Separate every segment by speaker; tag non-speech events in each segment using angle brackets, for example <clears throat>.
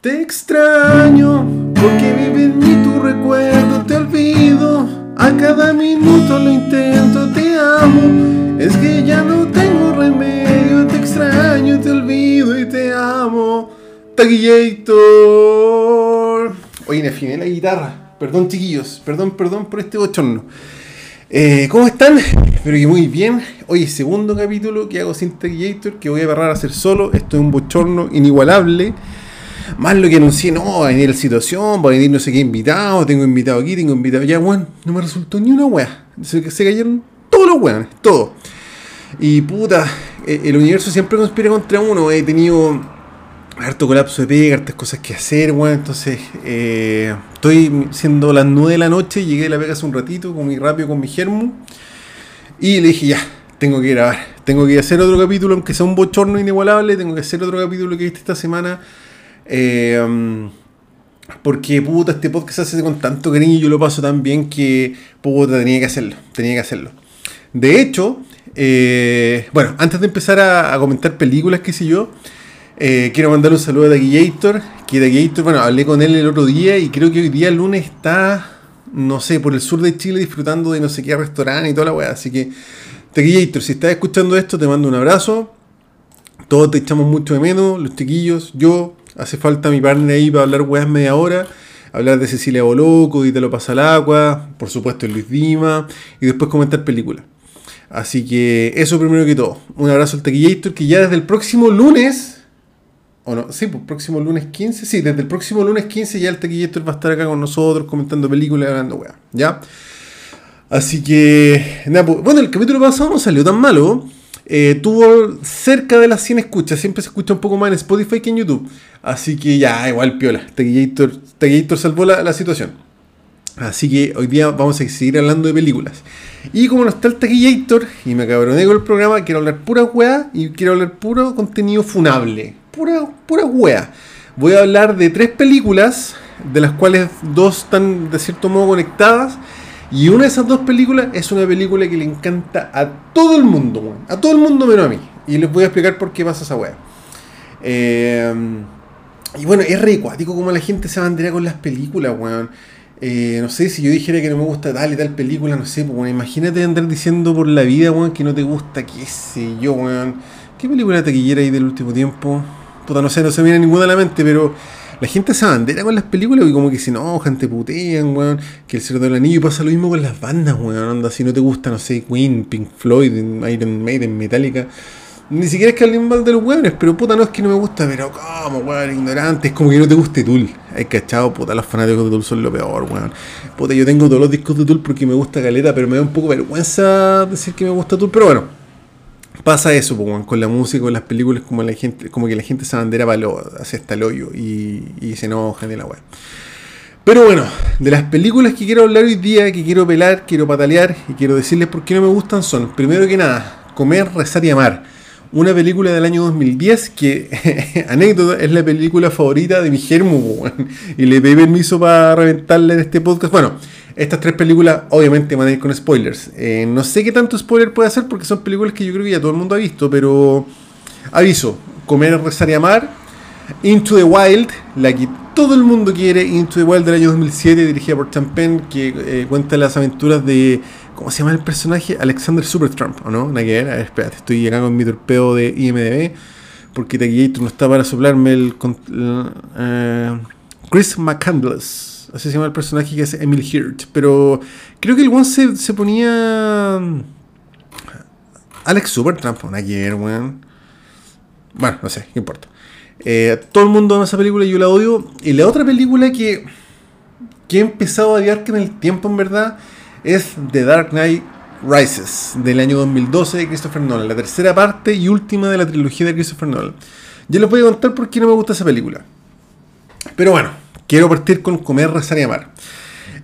Speaker 1: Te extraño porque vive en mí tu recuerdo, te olvido. A cada minuto lo intento, te amo. Es que ya no tengo remedio, te extraño, te olvido y te amo. Taquillator. Oye, me afiné la guitarra. Perdón, chiquillos. Perdón, perdón por este bochorno. Eh, ¿Cómo están? Espero que muy bien. Hoy segundo capítulo que hago sin Taquillator, que voy a agarrar a hacer solo. Esto es un bochorno inigualable. Más lo que anuncié, no, va a venir la situación, va a venir no sé qué invitado, tengo invitado aquí, tengo invitado allá, weón. No me resultó ni una. Se, se cayeron todos los weones, todo. Y puta, eh, el universo siempre conspira contra uno. He tenido harto colapso de pega, hartas cosas que hacer, weón. Entonces, eh, estoy siendo las 9 de la noche, llegué de la pega hace un ratito, muy rápido con mi germo. Y le dije, ya, tengo que grabar. Tengo que hacer otro capítulo, aunque sea un bochorno inigualable, tengo que hacer otro capítulo que viste esta semana eh, porque puta, este podcast se hace con tanto cariño y yo lo paso tan bien que puta, tenía que hacerlo. Tenía que hacerlo. De hecho, eh, bueno, antes de empezar a, comentar películas, qué sé yo, eh, quiero mandar un saludo a Daguillator. Que Daguillator, bueno, hablé con él el otro día y creo que hoy día, el lunes, está, no sé, por el sur de Chile disfrutando de no sé qué restaurante y toda la weá. Así que, Daguillator, si estás escuchando esto, te mando un abrazo. Todos te echamos mucho de menos, los chiquillos, yo, Hace falta mi partner ahí para hablar weas media hora. Hablar de Cecilia Boloco, y te lo pasa al agua. Por supuesto, Luis Dima. Y después comentar películas. Así que eso primero que todo. Un abrazo al Tequillator que ya desde el próximo lunes. ¿O no? Sí, pues próximo lunes 15. Sí, desde el próximo lunes 15 ya el Tequillator va a estar acá con nosotros comentando películas hablando weas. ¿Ya? Así que. Pues, bueno, el capítulo pasado no salió tan malo. Eh, tuvo cerca de las 100 escuchas. Siempre se escucha un poco más en Spotify que en YouTube. Así que ya, igual piola. Taquillator, salvó la, situación. Así que hoy día vamos a seguir hablando de películas. Y como no está el Taquillator y me cabroné con el programa, quiero hablar pura weá y quiero hablar puro contenido funable. Pura, pura weá. Voy a hablar de tres películas, de las cuales dos están de cierto modo conectadas y una de esas dos películas es una película que le encanta a todo el mundo, A todo el mundo menos a mí. Y les voy a explicar por qué pasa esa weá. Eh, y bueno, es re cuático como la gente se bandera con las películas, weón. Eh, no sé, si yo dijera que no me gusta tal y tal película, no sé, pues, imagínate andar diciendo por la vida, weón, que no te gusta, qué sé yo, weón. ¿Qué película taquillera hay del último tiempo? Puta, no sé, no se me viene ninguna a la mente, pero la gente se bandera con las películas y como que se enojan, te putean, weón. Que el Cerdo del Anillo pasa lo mismo con las bandas, weón. Anda, si no te gusta, no sé, Queen, Pink Floyd, Iron Maiden, Metallica. Ni siquiera es que hablen mal de los weones, pero puta, no es que no me gusta, pero como, weón, ignorante. Es como que no te guste Tool. Hay cachado, puta, los fanáticos de Tool son lo peor, weón. Puta, yo tengo todos los discos de Tool porque me gusta Caleta, pero me da un poco vergüenza decir que me gusta Tool, pero bueno pasa eso, con la música, con las películas, como la gente, como que la gente se bandera para lo, hacia hasta el hoyo y, se enojan de la web. Pero bueno, de las películas que quiero hablar hoy día, que quiero pelar, quiero patalear y quiero decirles por qué no me gustan son, primero que nada, Comer, Rezar y Amar. Una película del año 2010 que, <laughs> anécdota, es la película favorita de mi germo, y le pedí permiso para reventarle en este podcast. Bueno, estas tres películas obviamente van a ir con spoilers. Eh, no sé qué tanto spoiler puede hacer porque son películas que yo creo que ya todo el mundo ha visto, pero aviso, Comer, Rezar y Amar, Into the Wild, la que todo el mundo quiere, Into the Wild del año 2007, dirigida por Champen, que eh, cuenta las aventuras de, ¿cómo se llama el personaje? Alexander Supertramp, ¿o no? Nada que espérate, estoy acá con mi torpeo de IMDB, porque Taquillator no está para soplarme el... Uh, Chris McCandless así se llama el personaje que es Emil Hirt. Pero creo que el one se, ponía. Mm, Alex Supertramp, ayer, weón. Bueno, no sé, qué importa. Eh, todo el mundo ama esa película y yo la odio. Y la otra película que, que he empezado a odiar en el tiempo, en verdad, es The Dark Knight Rises, del año 2012 de Christopher Nolan. La tercera parte y última de la trilogía de Christopher Nolan. Yo les voy a contar por qué no me gusta esa película. Pero bueno, Quiero partir con Comer, Rezar y Amar.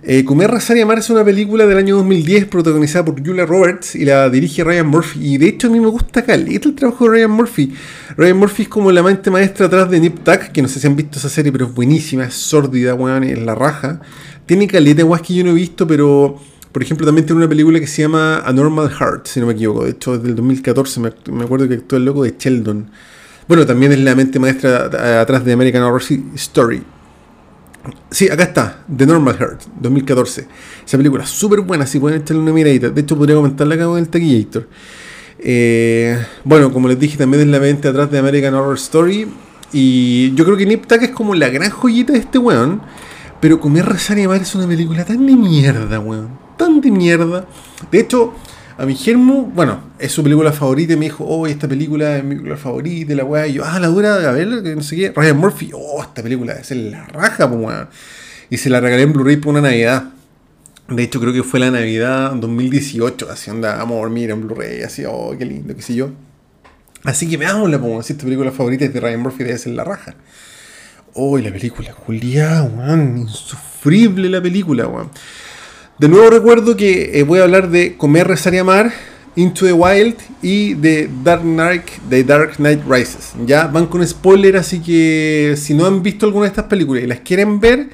Speaker 1: Eh, Comer, Rezar y Amar es una película del año 2010 protagonizada por Julia Roberts y la dirige Ryan Murphy. Y de hecho a mí me gusta caleta el trabajo de Ryan Murphy. Ryan Murphy es como la mente maestra atrás de Nip Tuck, que no sé si han visto esa serie, pero es buenísima, es sórdida, weón, es la raja. Tiene caleta, weón, que yo no he visto, pero por ejemplo también tiene una película que se llama A Normal Heart, si no me equivoco. De hecho, desde el 2014 me, me acuerdo que actuó el loco de Sheldon. Bueno, también es la mente maestra atrás de American Horror Story. Sí, acá está, The Normal Heart, 2014. Esa película súper buena, si pueden echarle una miradita. De hecho, podría comentarla acá con el Taquillator. Eh, bueno, como les dije, también es la mente atrás de American Horror Story. Y yo creo que Nip Tuck es como la gran joyita de este weón. Pero Comer, Rezar y Amar es una película tan de mierda, weón. Tan de mierda. De hecho, a mi germo, bueno, es su película favorita y me dijo, oh, esta película es mi película favorita, la weá, y yo, ah, la dura, a ver, no sé qué, Ryan Murphy, oh, esta película es la raja, pues weón. Y se la regalé en Blu-ray por una Navidad. De hecho, creo que fue la Navidad 2018, así onda, a dormir en Blu-ray, así, oh, qué lindo, qué sé yo. Así que veámosla, pues, si esta película favorita es de Ryan Murphy, debe ser la raja. Oh, la película, Julia, weón, insufrible la película, weón. De nuevo recuerdo que eh, voy a hablar de Comer, Rezar y Amar, Into the Wild y de Dark Knight, The Dark Knight Rises. Ya van con spoiler, así que si no han visto alguna de estas películas y las quieren ver,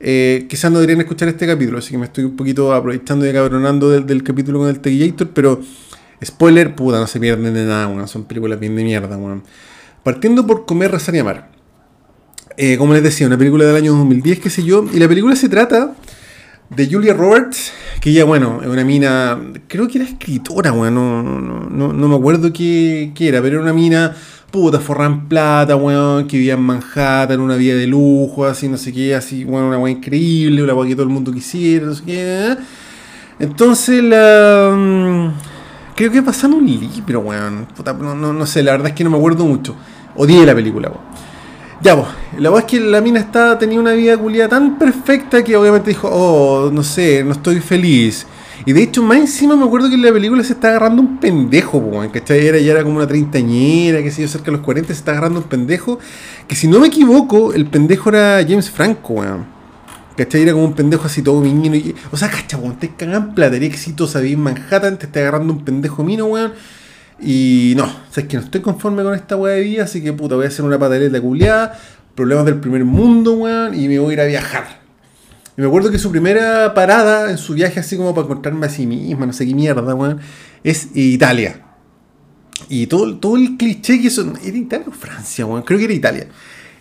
Speaker 1: eh, quizás no deberían escuchar este capítulo. Así que me estoy un poquito aprovechando y cabronando del, capítulo con el Tegillator, pero spoiler, puta, no se pierden de nada, son películas bien de mierda, Partiendo por Comer, Rezar y Amar. Eh, como les decía, una película del año 2010, qué sé yo, y la película se trata de Julia Roberts, que ella, bueno, es una mina, creo que era escritora, bueno, no, no, me acuerdo qué, era, pero era una mina puta, forra en plata, weón, que vivía en Manhattan, una vida de lujo, así, no sé qué, así, bueno, una weá increíble, una weá que todo el mundo quisiera, no sé qué. Entonces, la... Mm, creo que pasaron un libro, weón. Puta, no, no, no sé, la verdad es que no me acuerdo mucho. Odié la película, weón. Ya, pues, la verdad es que la mina está, tenía una vida culiada tan perfecta que obviamente dijo, oh, no sé, no estoy feliz. Y de hecho, más encima me acuerdo que en la película se está agarrando un pendejo, pues, ¿cachai? Era, ya era como una treintañera, que sé yo, cerca de los 40, se está agarrando un pendejo. Que si no me equivoco, el pendejo era James Franco, weón. ¿Cachai? Era como un pendejo así todo miñino. Y, o sea, cachai, weón, te cagan platería exitosa en Manhattan, te está agarrando un pendejo mino, weón. Y no, o es que no estoy conforme con esta weá de vida, así que puta, voy a hacer una pataleta culiada, problemas del primer mundo, weón, y me voy a ir a viajar. Y me acuerdo que su primera parada en su viaje, así como para encontrarme a sí misma, no sé qué mierda, weón, es Italia. Y todo, todo el cliché que eso. ¿Era Italia o Francia, weón? Creo que era Italia.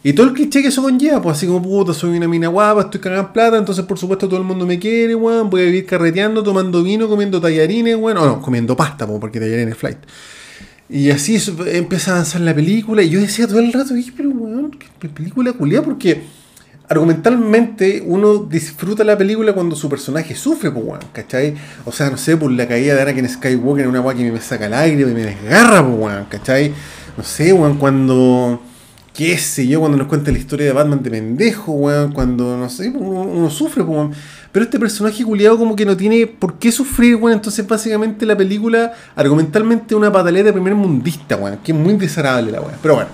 Speaker 1: Y todo el cliché que eso conlleva, pues así como puta, soy una mina guapa, estoy cagando plata, entonces por supuesto todo el mundo me quiere, weón. Voy a vivir carreteando, tomando vino, comiendo tallarines, weón. O no, comiendo pasta, porque tallarines flight. Y así empieza a avanzar la película. Y yo decía todo el rato, pero weón, qué película culiada, porque argumentalmente uno disfruta la película cuando su personaje sufre, pues, weón, ¿cachai? O sea, no sé, por la caída de Anakin Skywalker en una weá que me saca el aire, me desgarra, pues, weón, ¿cachai? No sé, weón, cuando qué sé yo, cuando nos cuenta la historia de Batman de pendejo, weón, cuando, no sé, uno, sufre, weón. Pero este personaje culiado como que no tiene por qué sufrir, weón. Entonces básicamente la película argumentalmente una pataleta primer mundista, weón. Que es muy desagradable la weón. Pero bueno,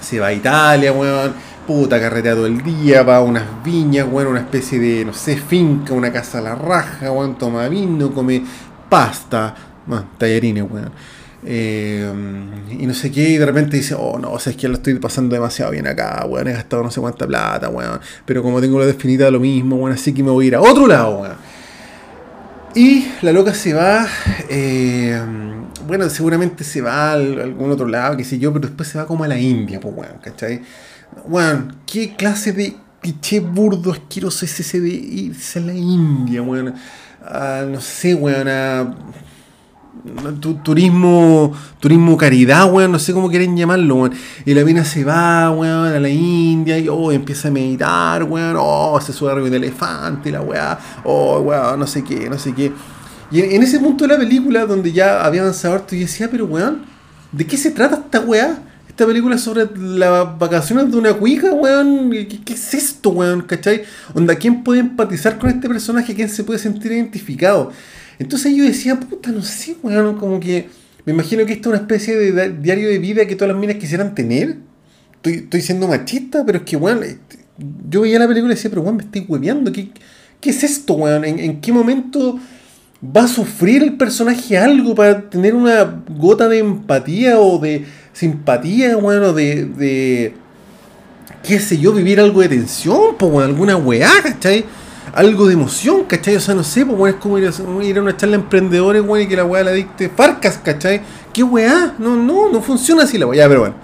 Speaker 1: se va a Italia, weón. Puta, carretea todo el día, va a unas viñas, weón, una especie de, no sé, finca, una casa a la raja, weón, toma vino, come pasta, bueno, tallarines, weón. Eh, y no sé qué, y de repente dice, oh no, o sea, es que lo estoy pasando demasiado bien acá, weón, he gastado no sé cuánta plata, weón, pero como tengo la definida lo mismo, weón, así que me voy a ir a otro lado, weón. Y la loca se va, eh, bueno, seguramente se va a algún otro lado, qué sé yo, pero después se va como a la India, pues, weón, ¿cachai? Weón, ¿qué clase de cliché burdo asqueroso es ese de irse a la India, weón? no sé, weón, a turismo, turismo caridad, weón, no sé cómo quieren llamarlo, weón. Y la mina se va, weón, a la India y oh, empieza a meditar, weón, oh, se sube arriba de elefante, la weá, oh, weón, no sé qué, no sé qué. Y en, ese punto de la película, donde ya había avanzado harto, yo decía, pero weón, ¿de qué se trata esta weá? Esta película sobre las vacaciones de una cuica, weón. ¿Qué, ¿Qué, es esto, weón? ¿Cachai? Onda, ¿quién puede empatizar con este personaje? ¿Quién se puede sentir identificado? Entonces yo decía, puta, no sé, weón, como que me imagino que esto es una especie de diario de vida que todas las minas quisieran tener. Estoy, estoy siendo machista, pero es que, weón, este, yo veía la película y decía, pero weón, me estoy hueveando, ¿qué, ¿qué es esto, weón? ¿En, qué momento va a sufrir el personaje algo para tener una gota de empatía o de simpatía, weón, o de, de qué sé yo, vivir algo de tensión, pues, alguna weá, ¿cachai? Algo de emoción, ¿cachai? O sea, no sé, pues, es como ir a, ir a una charla de emprendedores, güey, y que la weá la dicte Farcas, ¿cachai? ¿Qué weá? No, no, no funciona así la weá, pero bueno.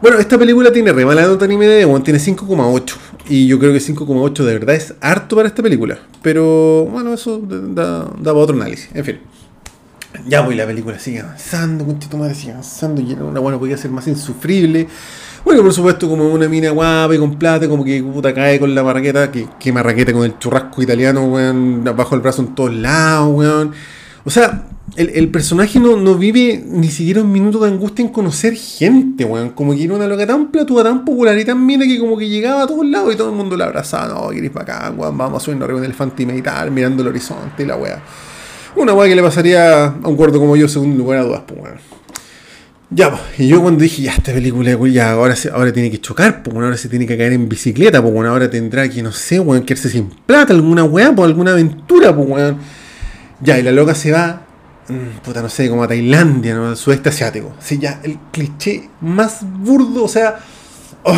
Speaker 1: Bueno, esta película tiene re mala nota en IMDb, tiene 5,8. Y yo creo que 5,8 de verdad es harto para esta película. Pero bueno, eso da, da para otro análisis. En fin. Ya voy, la película sigue avanzando, conchito madre, sigue avanzando. Y una buena podía ser más insufrible. Bueno, por supuesto, como una mina guapa y con plata, como que puta cae con la marraqueta, que, que marraqueta con el churrasco italiano, weón, bajo el brazo en todos lados, weón. O sea, el, personaje no, no, vive ni siquiera un minuto de angustia en conocer gente, weón. Como que era una loca tan platuda, tan popular y tan mina que como que llegaba a todos lados y todo el mundo la abrazaba. No, querés bacán, weón, vamos a subirnos arriba del elefante y meditar, mirando el horizonte y la weá. Una weá que le pasaría a un cuarto como yo, según lugar a dudas, pues weón. Ya, pues, y yo cuando dije, ya, esta película, ya, ahora, se, ahora tiene que chocar, pues, ahora se tiene que caer en bicicleta, pues, ahora tendrá que, no sé, weón, quedarse sin plata, alguna weá, pues, alguna aventura, pues, weón. Ya, y la loca se va Mm, puta, no sé, como a Tailandia, ¿no? sudeste asiático. Sí, ya, el cliché más burdo, o sea, oh,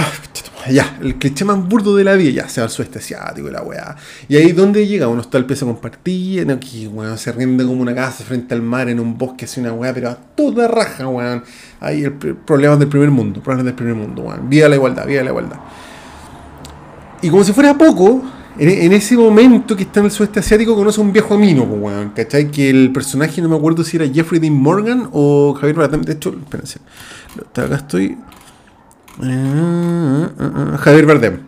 Speaker 1: ya, el cliché más burdo de la vida, ya, se va al sudeste asiático y la weá. Y ahí donde llega, uno está al peso compartido, no, que weón, se rinde como una casa frente al mar en un bosque, así una weá, pero a toda raja, weón. Ahí el problema del primer mundo, problemas del primer mundo, weón. Viva la igualdad, viva la igualdad. Y como si fuera poco, en, ese momento que está en el sudeste asiático conoce a un viejo amino, weón, ¿cachai? Que el personaje, no me acuerdo si era Jeffrey Dean Morgan o Javier Bardem. De hecho, espérense. Acá estoy. Ah, Javier Bardem.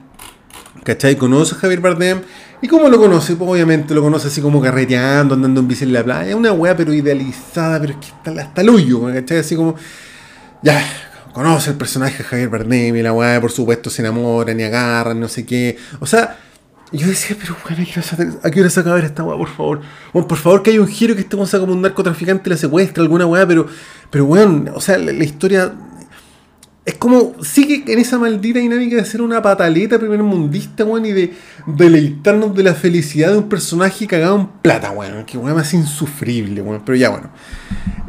Speaker 1: ¿Cachai? Conoce a Javier Bardem. ¿Y cómo lo conoce? Pues obviamente lo conoce así como carreteando, andando en bici en la playa. Una weá pero idealizada, pero es que está hasta el hoyo, ¿cachai? Así como. Ya, conoce el personaje de Javier Bardem y la weá, por supuesto, se enamora, ni agarra, no sé qué. O sea y yo decía, pero bueno, ¿a qué hora se acaba esta weá, por favor? Bueno, por favor, que haya un giro que este sea como un narcotraficante la secuestra, alguna weá, pero, pero weón, o sea, la, historia es como, sigue en esa maldita dinámica de ser una pataleta primer mundista, weón, y de deleitarnos de la felicidad de un personaje cagado en plata, weón, que weón más insufrible, weón, pero ya bueno.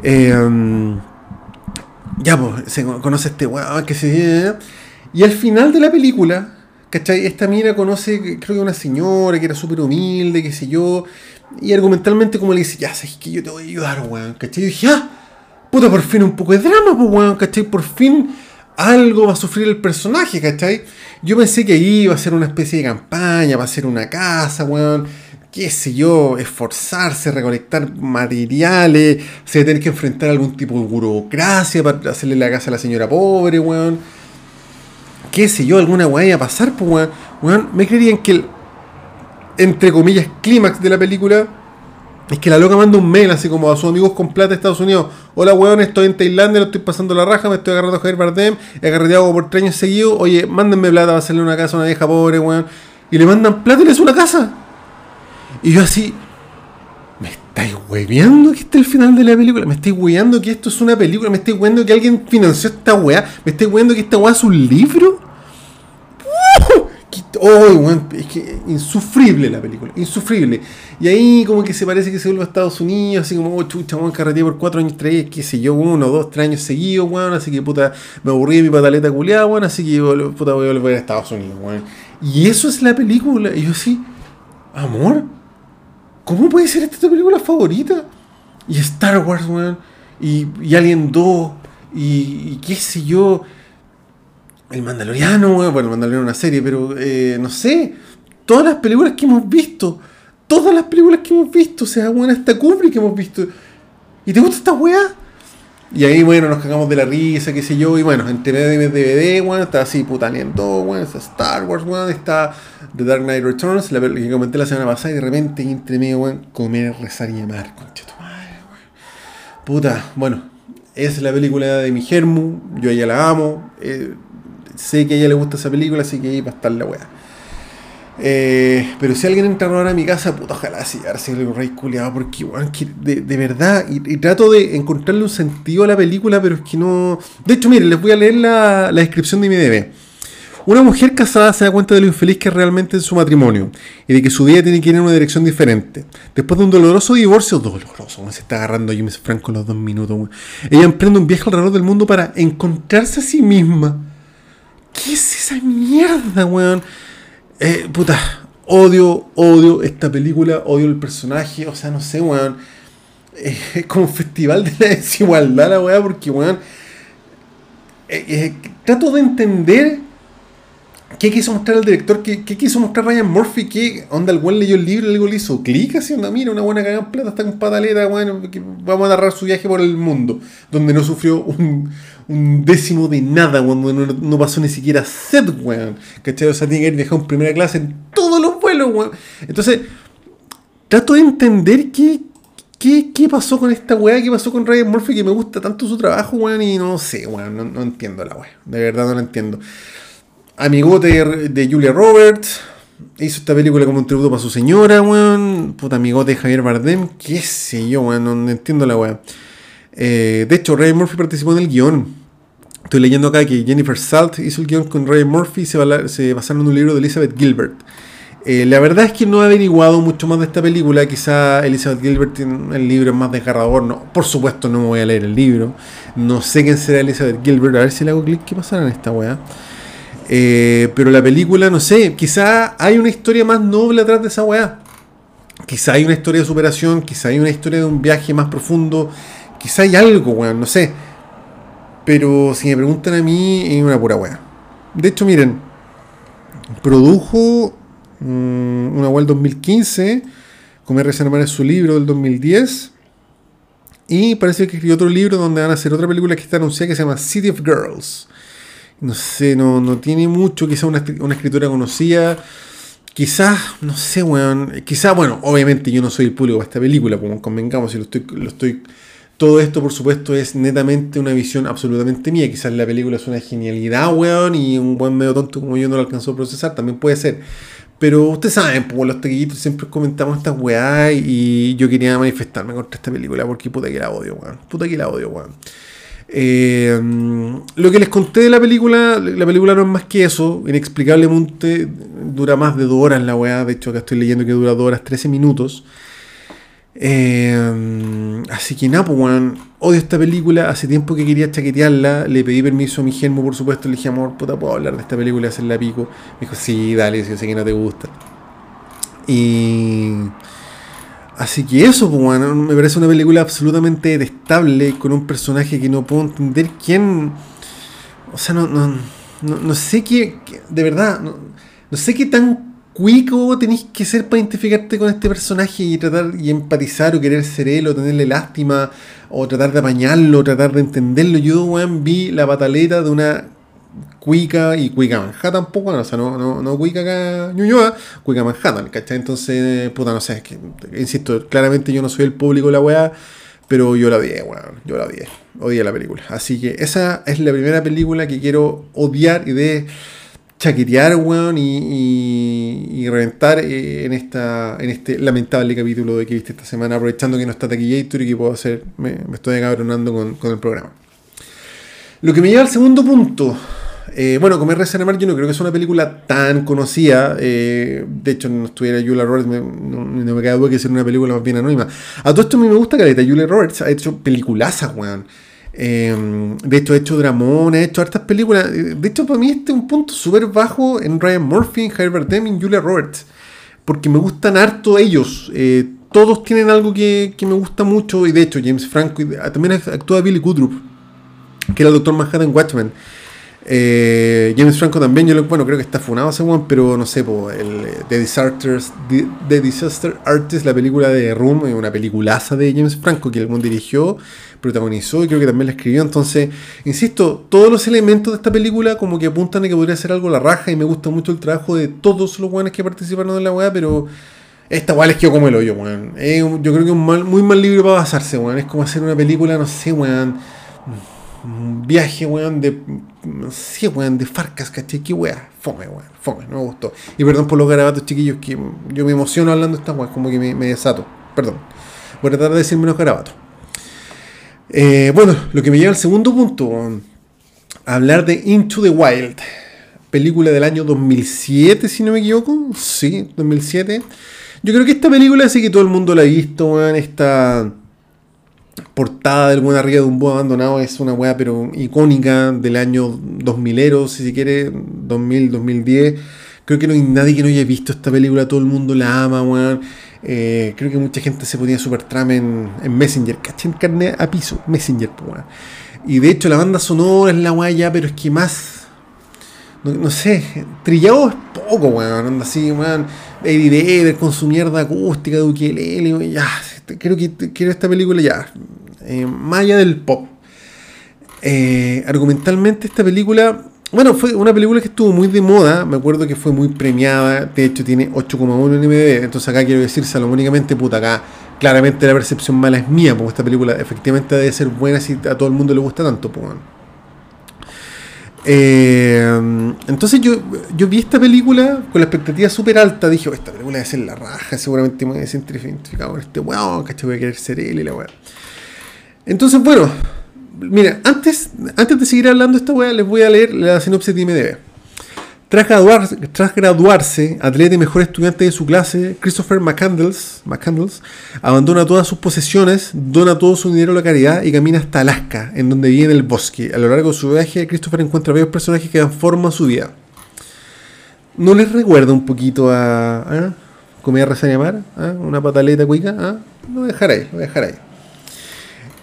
Speaker 1: Eh, ya, pues, se conoce este weón que se. Y al final de la película ¿Cachai? Esta mina conoce, creo que una señora que era súper humilde, qué sé yo. Y argumentalmente como le dice, ya sabes que yo te voy a ayudar, weón. ¿Cachai? Y dije, ah, puta, por fin un poco de drama, pues, weón. ¿Cachai? Por fin algo va a sufrir el personaje, ¿cachai? Yo pensé que ahí iba a ser una especie de campaña, va a ser una casa, weón. Qué sé yo, esforzarse, recolectar materiales, se tener que enfrentar algún tipo de burocracia para hacerle la casa a la señora pobre, weón qué sé yo, alguna weá iba a pasar, pues weón. weón. Me creerían que el, entre comillas, clímax de la película es que la loca manda un mail así como a sus amigos con plata de Estados Unidos. Hola weón, estoy en Tailandia, lo estoy pasando la raja, me estoy agarrando a Javier Bardem, he agarrado por tres años seguidos. Oye, mándenme plata para hacerle una casa a una vieja pobre, weón. Y le mandan plata y le hace una casa. Y yo así, ¿me estáis hueveando que este es el final de la película? ¿Me estáis hueveando que esto es una película? ¿Me estáis hueveando que alguien financió esta weá? ¿Me estáis hueveando que esta weá es un libro? Oh, es que insufrible la película, insufrible. Y ahí como que se parece que se vuelve a Estados Unidos, así como, oh, chucha, weón, carreteé por cuatro años, tres, qué sé yo, uno, dos, tres años seguidos, weón, así que puta, me aburrí de mi pataleta culiada, weón, así que puta, voy a volver a Estados Unidos, weón. Y eso es la película, y yo así, amor, ¿cómo puede ser esta tu película favorita? Y Star Wars, weón, y, y Alien 2, y, y qué sé yo, el Mandaloriano, bueno, el Mandaloriano es una serie, pero eh, no sé. Todas las películas que hemos visto. Todas las películas que hemos visto. O sea, bueno, esta Kubrick que hemos visto. ¿Y te gusta esta weá? Y ahí, bueno, nos cagamos de la risa, qué sé yo. Y bueno, entre DVD, bueno, está así Puta 2, bueno, está Star Wars, bueno, está The Dark Knight Returns, la que comenté la semana pasada. Y de repente, entre medio, bueno, comer, rezar y amar, concha tu madre, Puta, bueno, es la película de mi germu. Yo ella la amo. Eh, sé que a ella le gusta esa película, así que ahí va a estar la weá. Eh, pero si alguien entra ahora a mi casa, puta, ojalá si el rey culiado, porque, bueno, de, verdad, y, trato de encontrarle un sentido a la película, pero es que no. De hecho, miren, les voy a leer la, descripción de mi IMDb. Una mujer casada se da cuenta de lo infeliz que es realmente en su matrimonio y de que su vida tiene que ir en una dirección diferente. Después de un doloroso divorcio, doloroso, se está agarrando a James Franco los dos minutos, ella emprende un viaje alrededor del mundo para encontrarse a sí misma ¿Qué es esa mierda, weón? Eh, puta, odio, odio esta película, odio el personaje, o sea, no sé, weón. es como un festival de la desigualdad la weá, porque weón. Eh, eh, trato de entender qué quiso mostrar el director, qué, quiso mostrar Ryan Murphy, qué onda el weón leyó el libro, algo le hizo clic así, onda, mira, una buena cagada en plata, está con pataleta, bueno, vamos a narrar su viaje por el mundo, donde no sufrió un, décimo de nada, cuando no, pasó ni siquiera sed, weón. ¿Cachai? O sea, tiene que ir viajado en primera clase en todos los vuelos, weón. Entonces, trato de entender qué, qué, pasó con esta weá, qué pasó con Ryan Murphy, que me gusta tanto su trabajo, weón, y no sé, weón, no, entiendo la weá. De verdad no la entiendo. Amigote de Julia Roberts. Hizo esta película como un tributo para su señora, weón. Puta amigote de Javier Bardem. Qué sé yo, weón. No, entiendo la weá. Eh, de hecho, Ryan Murphy participó en el guion. Estoy leyendo acá que Jennifer Salt hizo el guion con Ryan Murphy y se, se basaron en un libro de Elizabeth Gilbert. Eh, la verdad es que no he averiguado mucho más de esta película. Quizá Elizabeth Gilbert tiene el libro más desgarrador. No, por supuesto no me voy a leer el libro. No sé quién será Elizabeth Gilbert. A ver si le hago clic. ¿Qué pasará en esta weá? Eh, pero la película, no sé. Quizá hay una historia más noble atrás de esa weá. Quizá hay una historia de superación. Quizá hay una historia de un viaje más profundo. Quizá hay algo, weón. No sé. Pero si me preguntan a mí, es una pura weá. De hecho, miren. Produjo Mm, una web 2015, como R.C. es su libro del 2010. Y parece que escribió otro libro donde van a hacer otra película que está anunciada que se llama City of Girls. No sé, no, no tiene mucho, quizá una, una escritura conocida. Quizás, no sé, weón. Quizás, bueno, obviamente yo no soy el público de esta película, como convengamos, y lo estoy, lo estoy. Todo esto, por supuesto, es netamente una visión absolutamente mía. Quizás la película es una genialidad, weón, y un buen medio tonto como yo no lo alcanzó a procesar, también puede ser. Pero ustedes saben, pues los tequillitos siempre comentamos estas weá y yo quería manifestarme contra esta película porque puta que la odio, weón. Puta que la odio, weón. Eh, lo que les conté de la película, la película no es más que eso, inexplicablemente dura más de dos horas la weá, de hecho acá estoy leyendo que dura dos horas 13 minutos. Eh, así que nada, pues, odio esta película. Hace tiempo que quería chaquetearla. Le pedí permiso a mi germo, por supuesto. Le dije, amor, puta, puedo hablar de esta película y hacerla pico. Me dijo, sí, dale, yo sé que no te gusta. Y. Así que eso, pues, me parece una película absolutamente detestable. Con un personaje que no puedo entender quién. O sea, no, no, no, sé qué. De verdad, no, no sé qué tan cuico tenéis que ser para identificarte con este personaje y tratar y empatizar o querer ser él o tenerle lástima o tratar de apañarlo o tratar de entenderlo. Yo, weón, vi la pataleta de una cuica y cuica Manhattan, poco, o sea, no, no, no cuica acá Ñuñoa, cuica Manhattan, ¿cachai? Entonces, puta, no sé, es que, insisto, claramente yo no soy el público de la weá, pero yo la odié, weón, yo la odié, odié la película. Así que esa es la primera película que quiero odiar y de chaquetear, weón, y, reventar eh, en, esta, en este lamentable capítulo de que viste esta semana, aprovechando que no está Taquillator y que puedo hacer, me, estoy acabronando con, con, el programa. Lo que me lleva al segundo punto. Eh, bueno, Comer, Rezar, Mar, yo no creo que es una película tan conocida. Eh, de hecho, no estuviera Julia Roberts, no, me queda duda que sea una película más bien anónima. A todo esto a mí me gusta que Julia Roberts ha hecho peliculazas, weón. Em, de hecho, he hecho Dramón, he hecho hartas películas. De hecho, para mí este es un punto súper bajo en Ryan Murphy, Herbert Deming, Julia Roberts. Porque me gustan harto ellos. Eh, todos tienen algo que, me gusta mucho. Y de hecho, James Franco, también actúa Billy Goodrup, que era el Doctor Manhattan Watchmen. Eh, James Franco también, yo lo, bueno, creo que está funado ese one, pero no sé, el, The, Disasters, The, Disaster Artist, la película de Room, una peliculaza de James Franco que el dirigió, protagonizó y creo que también la escribió. Entonces, insisto, todos los elementos de esta película como que apuntan a que podría ser algo la raja y me gusta mucho el trabajo de todos los buenos que participaron en la weá, pero esta weá les quedó como el hoyo, weón. yo creo que es un mal, muy mal libro para basarse, weón. Es como hacer una película, no sé, weón un viaje, weón, de. Sí, weón, de Farcas, ¿cachai? Qué weá. Fome, weón. Fome, no me gustó. Y perdón por los garabatos, chiquillos, que yo me emociono hablando de estas weas, como que me, desato. Perdón. Voy a tratar de decir menos garabatos. Eh, bueno, lo que me lleva al segundo punto. Hablar de Into the Wild. Película del año 2007, si no me equivoco. Sí, 2007. Yo creo que esta película sí que todo el mundo la ha visto, weón. Esta portada del buen arriba de un buen abandonado es una weá pero icónica del año 2000 si se quiere, 2000, 2010. Creo que no hay nadie que no haya visto esta película, todo el mundo la ama, weón. Eh, creo que mucha gente se ponía super tram en, en Messenger. Caché en carne a piso. Messenger, weón. Y de hecho la banda sonora es la weá ya, pero es que más... No, sé, trillado es poco, weón. Anda así, weón. Eddie Vedder con su mierda acústica de ukelele, ya. Creo que quiero esta película ya. Eh, allá del pop. Eh, argumentalmente esta película bueno, fue una película que estuvo muy de moda, me acuerdo que fue muy premiada, de hecho tiene 8,1 en MDB, entonces acá quiero decir salomónicamente, puta, acá claramente la percepción mala es mía, porque esta película efectivamente debe ser buena si a todo el mundo le gusta tanto, pues. Entonces yo, yo vi esta película con la expectativa súper alta, dije, oh, esta película debe ser la raja, seguramente me voy a sentir identificado con este weón, ¿cachai? Voy a querer ser él y la weón. Entonces, bueno, Mira, antes, antes de seguir hablando de esta weá, les voy a leer la sinopsis de IMDb. Tras graduarse, atleta y mejor estudiante de su clase, Christopher McCandles, McCandles abandona todas sus posesiones, dona todo su dinero a la caridad y camina hasta Alaska, en donde vive en el bosque. A lo largo de su viaje, Christopher encuentra varios personajes que dan forma a su vida. ¿No les recuerda un poquito a, comida reseña mar? ¿Una pataleta cuica? ¿Ah? Lo voy dejar ahí, lo voy dejar ahí.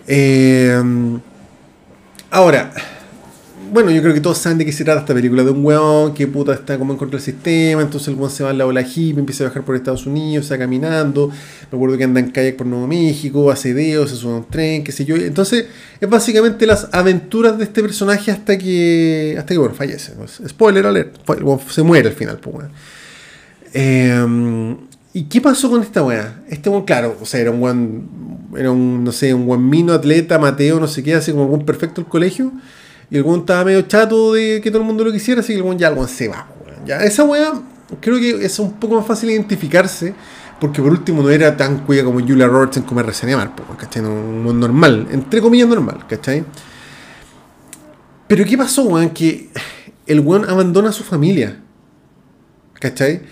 Speaker 1: Eh, Ahora, bueno, yo creo que todos saben de qué se trata esta película, de un weón que puta está como en contra del sistema, entonces el weón se va en la ola hippie, empieza a viajar por Estados Unidos, está caminando, me acuerdo que anda en kayak por Nuevo México, hace dedos, se sube a un tren, qué sé yo, entonces es básicamente las aventuras de este personaje hasta que, hasta que bueno, fallece, spoiler alert, se muere al final, pues eh, ¿Y qué pasó con esta weá? Este weón, claro, o sea, era un weón, era un, no sé, un buen mino atleta, Mateo, no sé qué, así como un perfecto el colegio. Y el weón estaba medio chato de que todo el mundo lo quisiera, así que el weón ya el weón se va, weón. Ya, esa weá, creo que es un poco más fácil identificarse, porque por último no era tan cuya como Julia Roberts en comer reseña mal, ¿cachai? Un weón normal, entre comillas normal, ¿cachai? Pero ¿qué pasó, weón? Que el weón abandona a su familia, ¿cachai?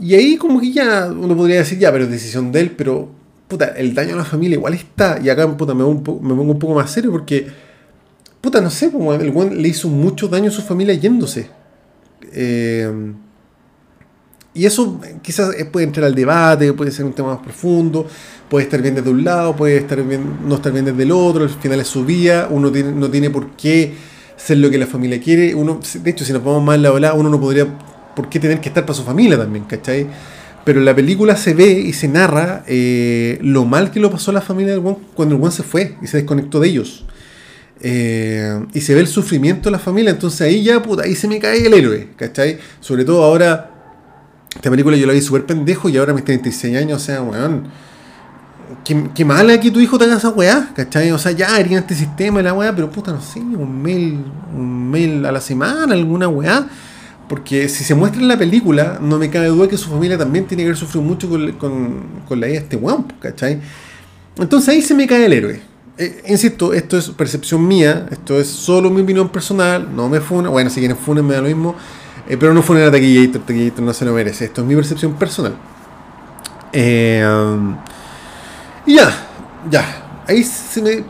Speaker 1: Y ahí como que ya uno podría decir, ya, pero es decisión de él, pero puta, el daño a la familia igual está. Y acá puta, me, un, me pongo un poco más serio porque, puta, no sé, pues, el buen le hizo mucho daño a su familia yéndose. Eh, y eso quizás puede entrar al debate, puede ser un tema más profundo, puede estar bien desde un lado, puede estar bien, no estar bien desde el otro, al final es su vida, uno no tiene por qué ser lo que la familia quiere. Uno, de hecho, si nos vamos más en la ola, uno no podría por qué tener que estar para su familia también, ¿cachai? Pero la película se ve y se narra eh, lo mal que lo pasó a la familia del Juan cuando el Juan se fue y se desconectó de ellos. Eh, y se ve el sufrimiento de la familia, entonces ahí ya, puta, ahí se me cae el héroe, ¿cachai? Sobre todo ahora, esta película yo la vi súper pendejo y ahora mis 36 años, o sea, weón. Qué, qué mala que tu hijo te haga esa weá, ¿cachai? O sea, ya haría este sistema y la weá, pero puta, no sé, un mail, un mail a la semana, alguna weá porque si se muestra en la película, no me cabe duda que su familia también tiene que haber sufrido mucho con, con, la idea de este weón, ¿cachai? Entonces ahí se me cae el héroe. Eh, insisto, esto es percepción mía, esto es solo mi opinión personal, no me funa, bueno, si quieren funen me da lo mismo, eh, pero no funen a Taquillator, Taquillator no se lo merece, esto es mi percepción personal. Eh, um, y ya, ya, ahí se me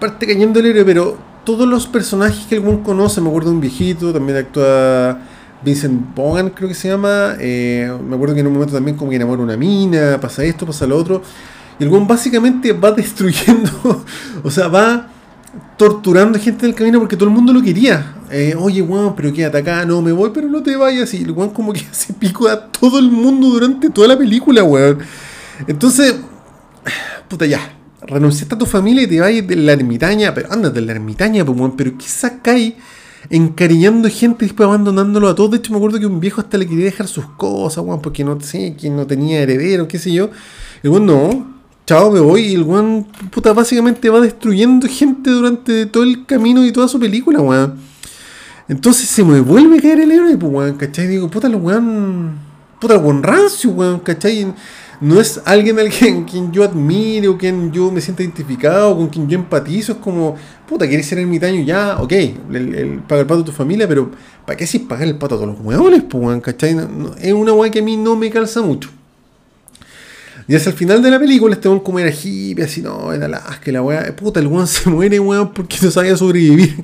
Speaker 1: parte cayendo el héroe, pero todos los personajes que algún conoce, me acuerdo de un viejito, también actúa Vincent Bogan, creo que se llama. Me acuerdo que en un momento también como que enamora una mina, pasa esto, pasa lo otro. Y el básicamente va <laughs> destruyendo, o sea, va torturando gente en el camino porque todo el mundo lo quería. Eh, Oye, weón, pero quédate acá, no me voy, pero no te vayas. Y el weón como que <laughs> hace pico a todo el mundo durante toda la película, weón. Entonces, puta ya, renunciaste a tu familia y te vayas de la ermitaña, pero ándate de la ermitaña, pues, weón, pero ¿qué sacáis? encariñando gente y después abandonándolo a todos. De hecho, me acuerdo que un viejo hasta le quería dejar sus cosas, weón, porque no sé, que no tenía heredero, qué sé yo. El weón no, chao, me voy. Y el weón, puta, básicamente va destruyendo gente durante todo el camino y toda su película, weón. Entonces se me vuelve a caer el héroe, pues, weón, ¿cachai? Digo, puta, el weón, puta, el weón rancio, weón, ¿cachai? no es alguien <laughs> al quien, quien yo admire o quien yo me sienta identificado, con quien yo empatizo. Es como, puta, quieres ser ermitaño ya, ok, el, paga el pato a tu familia, pero ¿para qué si pagar el pato a todos los hueones, pues, ¿cachai? es una weá que a mí no me calza mucho. Y hacia el final de la película, este weón como era hippie, así, no, la que la weá, puta, el weón se muere, weón, porque no sabía sobrevivir.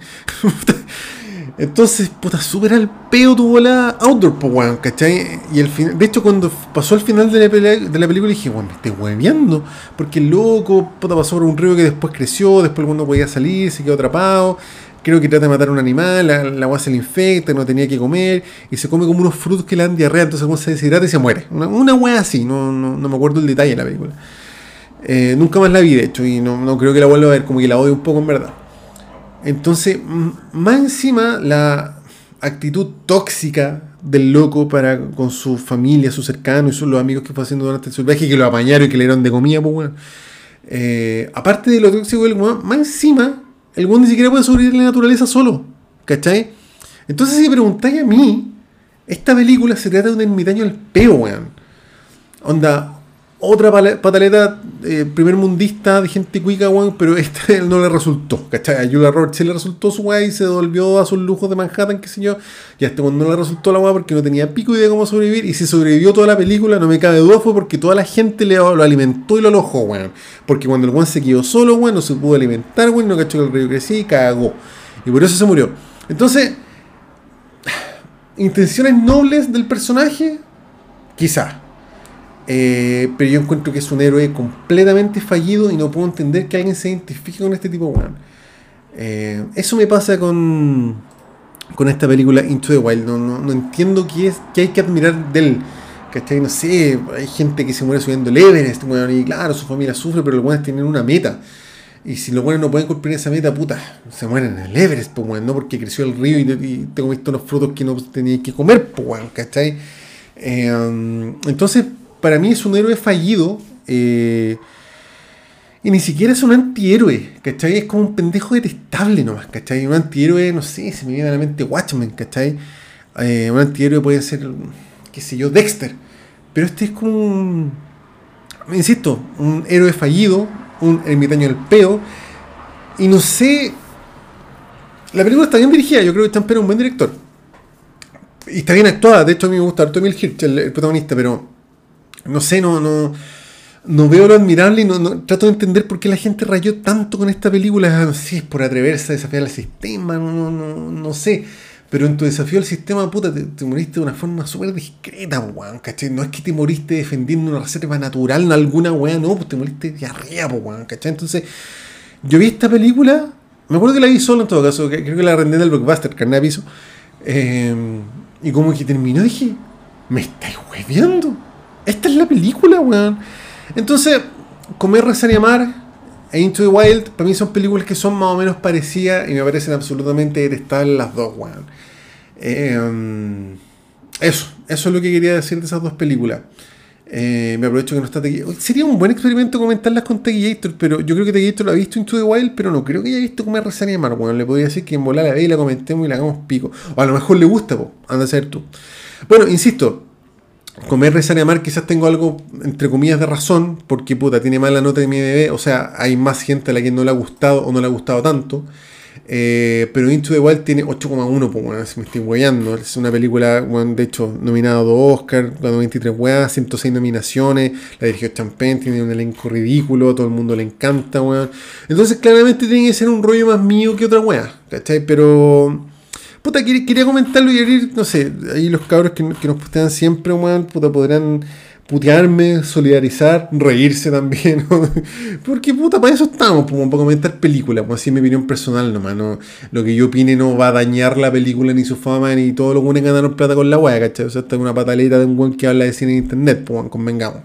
Speaker 1: <laughs> Entonces, puta, súper al peo tuvo la outdoor, pues, weón, ¿cachai? Y el final, de hecho, cuando pasó el final de la, de la película, dije, weón, me estoy hueveando. Porque el loco, puta, pasó por un río que después creció, después el mundo podía salir, se quedó atrapado. Creo que trata de matar a un animal, la, agua se le infecta, no tenía que comer, y se come como unos frutos que le dan diarrea, entonces se deshidrata y se muere. Una, una wea así, no, no, no me acuerdo el detalle de la película. Eh, nunca más la vi, de hecho, y no, no creo que la vuelva a ver, como que la odio un poco en verdad. Entonces, más encima, la actitud tóxica del loco para con su familia, sus cercanos y sus, los amigos que fue haciendo durante su viaje, que lo apañaron y que le dieron de comida, pues bueno. Eh, aparte de lo tóxico del más encima, el mundo ni siquiera puede sobrevivir en la naturaleza solo. ¿Cachai? Entonces, si preguntáis a mí, esta película se trata de un ermitaño al peo, weón. Onda, otra pataleta eh, primer mundista de gente cuica, weón, pero esta <laughs> no le resultó, ¿cachai? A Julia Roberts sí le resultó su weá y se devolvió a sus lujos de Manhattan, qué sé yo. Y a este no le resultó la weá porque no tenía pico idea de cómo sobrevivir. Y si sobrevivió toda la película, no me cabe duda, fue porque toda la gente le, lo alimentó y lo alojó, weón. Porque cuando el weón se quedó solo, weón, no se pudo alimentar, weón, no cachó que el río crecía y cagó. Y por eso se murió. Entonces, <sighs> intenciones nobles del personaje, quizá eh, pero yo encuentro que es un héroe completamente fallido y no puedo entender que alguien se identifique con este tipo, weón. Eh, eso me pasa con, con esta película Into the Wild. No, no, entiendo qué, es, qué hay que admirar de él. ¿Cachai? No sé, hay gente que se muere subiendo el Everest, weón, y claro, su familia sufre, pero los buenos tienen una meta. Y si los buenos no pueden cumplir esa meta, puta, se mueren en el Everest, pues, weón, no porque creció el río y, tengo visto unos frutos que no tenía que comer, pues, weón, ¿cachai? Eh, entonces, para mí es un héroe fallido. Eh, y ni siquiera es un antihéroe, ¿cachai? Es como un pendejo detestable nomás, ¿cachai? Un antihéroe, no sé, se me viene a la mente Watchmen, ¿cachai? Eh, un antihéroe puede ser, qué sé yo, Dexter. Pero este es como un, insisto, un héroe fallido, un ermitaño del peo. Y no sé, la película está bien dirigida, yo creo que está en un buen director. Y está bien actuada, de hecho a mí me gusta Arthur Hirsch, el protagonista, pero no sé, no, no, no veo lo admirable y no, trato de entender por qué la gente rayó tanto con esta película. No es por atreverse a desafiar al sistema, no, no, no, sé. Pero en tu desafío al sistema, puta, te, moriste de una forma súper discreta, weón, ¿cachai? No es que te moriste defendiendo una reserva natural en alguna weá, no, pues te moriste de arriba, weón, ¿cachai? Entonces, yo vi esta película, me acuerdo que la vi solo en todo caso, creo que la rendé del blockbuster, carne aviso. Eh, y como que terminó, dije, me estáis hueveando. Esta es la película, weón. Entonces, Comer, Rezar y Amar e Into the Wild, para mí son películas que son más o menos parecidas y me parecen absolutamente detestables las dos, weón. Em, eso, eso es lo que quería decir de esas dos películas. Eh, me aprovecho que no está Sería un buen experimento comentarlas con Teguillator, pero yo creo que Teguillator lo ha visto Into the Wild, pero no creo que haya visto Comer, Rezar y Amar, weón. Le podría decir que en volar la ve y la comentemos y la hagamos pico. O a lo mejor le gusta, po. anda a ser tú. Bueno, insisto, comer, rezar y amar, quizás tengo algo, entre comillas, de razón, porque puta, tiene mala nota de mi bebé, o sea, hay más gente a la que no le ha gustado o no le ha gustado tanto. Eh, pero Into the Wild tiene 8,1, pues bueno, me estoy hueando. Es una película, bueno, de hecho, nominada a dos Oscar, ganó 23 weas, 106 nominaciones, la dirigió Champagne, tiene un elenco ridículo, todo el mundo le encanta, weón. Entonces, claramente tiene que ser un rollo más mío que otra wea, ¿cachai? Pero Puta, quería, comentarlo y abrir, no sé, ahí los cabros que, nos postean siempre, weón, puta, podrán putearme, solidarizar, reírse también. <laughs> Porque puta, para eso estamos, para comentar películas, así es mi opinión personal nomás. No, lo que yo opine no va a dañar la película ni su fama ni todo lo que ganaron plata con la wea, ¿cachai? O sea, esta es una pataleta de un weón que habla de cine en internet, pues convengamos.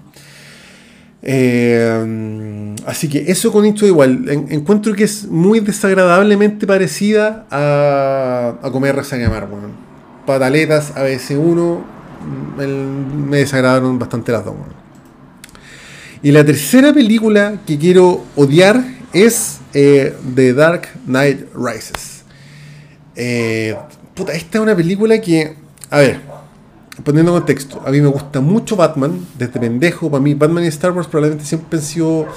Speaker 1: Eh, así que eso con esto igual. encuentro que es muy desagradablemente parecida a, a comer resaña mar. Bueno. Pataletas, a veces uno. Mm, me desagradaron bastante las dos. Y la tercera película que quiero odiar es eh, The Dark Knight Rises. Eh, puta, esta es una película que. A ver, poniendo contexto, a mí me gusta mucho Batman, desde pendejo, para mí Batman y Star Wars probablemente siempre han sido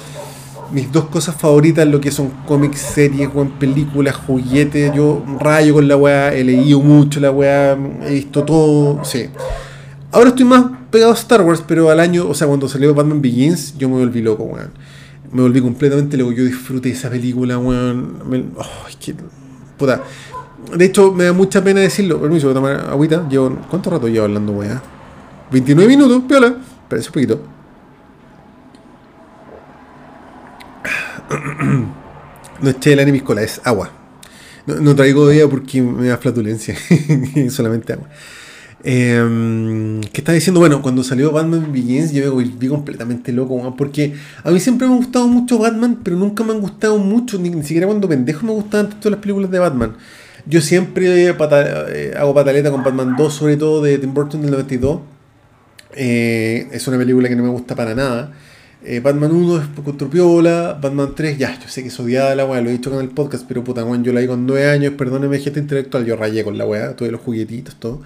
Speaker 1: mis dos cosas favoritas, lo que son cómics, series, películas, juguetes, yo rayo con la weá, he leído mucho la weá, he visto todo, sí. Ahora estoy más pegado a Star Wars, pero al año, o sea, cuando salió Batman Begins, yo me volví loco, weón. Me volví completamente loco, yo disfruté esa película, weón. Me, oh, es puta de hecho, me da mucha pena decirlo. Permiso, voy a tomar agüita. Llevo, ¿Cuánto rato llevo hablando, weá? 29 minutos, piola. Parece un poquito. <clears throat> No es chela ni piscola, es agua. No, traigo bebida porque me da flatulencia. <laughs> Solamente agua. Eh, ¿Qué está diciendo? Bueno, cuando salió Batman Begins yo me volví completamente loco, porque a mí siempre me ha gustado mucho Batman, pero nunca me han gustado mucho, ni, siquiera cuando pendejo me gustaban tanto las películas de Batman. Yo siempre eh, hago pataleta con Batman 2, sobre todo de Tim Burton del 92. Eh, es una película que no me gusta para nada. Eh, Batman 1 es poco tropiola, Batman 3, ya, yo sé que es odiada la weá, lo he dicho con el podcast, pero puta, weón, yo la vi con 9 años, perdóneme, gente intelectual, yo rayé con la weá, tuve los juguetitos, todo.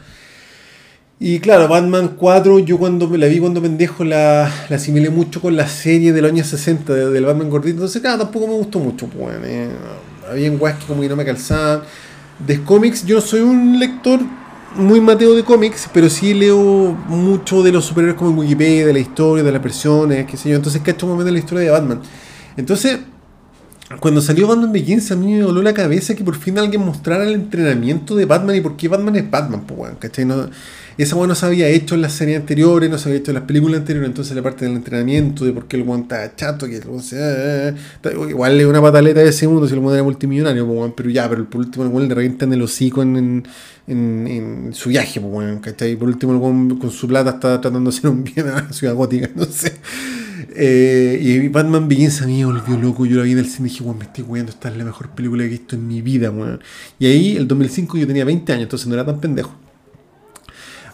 Speaker 1: Y claro, Batman 4, yo cuando la vi cuando pendejo la, la asimilé mucho con la serie del año 60 del Batman gordito, entonces claro, tampoco me gustó mucho, pues, eh, había weas que como que no me calzaban. De cómics, yo no soy un lector muy mateo de cómics, pero sí leo mucho de los superhéroes como en Wikipedia, de la historia, de las versiones, qué sé yo. Entonces cacho un momento de la historia de Batman. Entonces, cuando salió Batman Begins, a mí me voló la cabeza que por fin alguien mostrara el entrenamiento de Batman y por qué Batman es Batman, pues, bueno, ¿cachai? No, esa bueno se había hecho en las series anteriores, no se había hecho en las películas anteriores, entonces la parte del entrenamiento, de por qué el guan está chato, que el sea, igual le una pataleta de ese mundo si el mundo era multimillonario, pues, pero ya, pero por último el guan le revientan el hocico en, en, su viaje, pues, bueno, ¿cachai? Por último el guan con su plata está tratando de hacer un bien a la ciudad gótica, <laughs> no sé. Eh, y Batman Begins a mí me volvió loco. Yo la vi en el cine y dije, weón, me estoy cuidando. Esta es la mejor película que he visto en mi vida, weón. Y ahí, el 2005, yo tenía 20 años, entonces no era tan pendejo.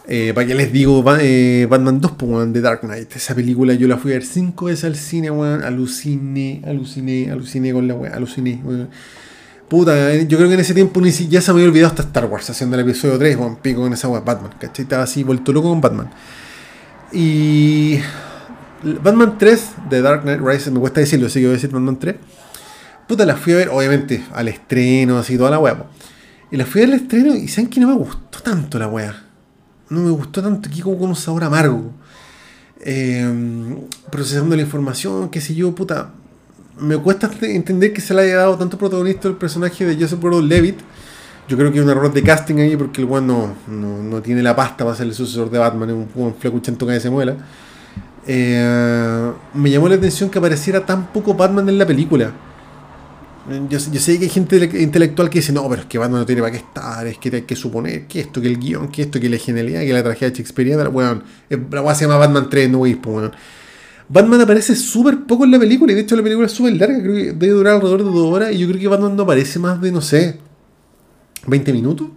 Speaker 1: Eh, para que les digo, eh, Batman 2, pues, The Dark Knight. Esa película yo la fui a ver cinco veces al cine, weón. Aluciné, aluciné, aluciné con la weón. Aluciné, weón. Puta, eh, yo creo que en ese tiempo ni si, ya se me había olvidado hasta Star Wars haciendo el episodio 3, weón. Pico con esa weón, Batman, ¿cachai? Estaba así, vuelto loco con Batman. Y. Batman 3, The Dark Knight Rises, me cuesta decirlo, así que voy a decir Batman 3. Puta, la fui a ver, obviamente, al estreno, así, toda la weá. Y la fui al estreno y saben que no me gustó tanto la weá no me gustó tanto aquí como con un sabor amargo. Em, procesando la información, qué sé yo, puta. Me cuesta entender que se le haya dado tanto protagonista al personaje de Joseph Gordon-Levitt. Yo creo que es un error de casting ahí porque el weón no, no, tiene la pasta para ser el sucesor de Batman, es un, un flecuchento que se muela. Eh, me llamó la atención que apareciera tan poco Batman en la película. Yo, sé que hay gente intelectual que dice, no, pero es que Batman no tiene para qué estar, es que hay que suponer que esto, que el guion, que esto, que la genialidad, que la tragedia shakespeariana, bueno, la weá se llama Batman 3, no pues, bueno. Batman aparece súper poco en la película, y de hecho la película es súper larga, creo que debe durar alrededor de dos horas, y yo creo que Batman no aparece más de, no sé, 20 minutos.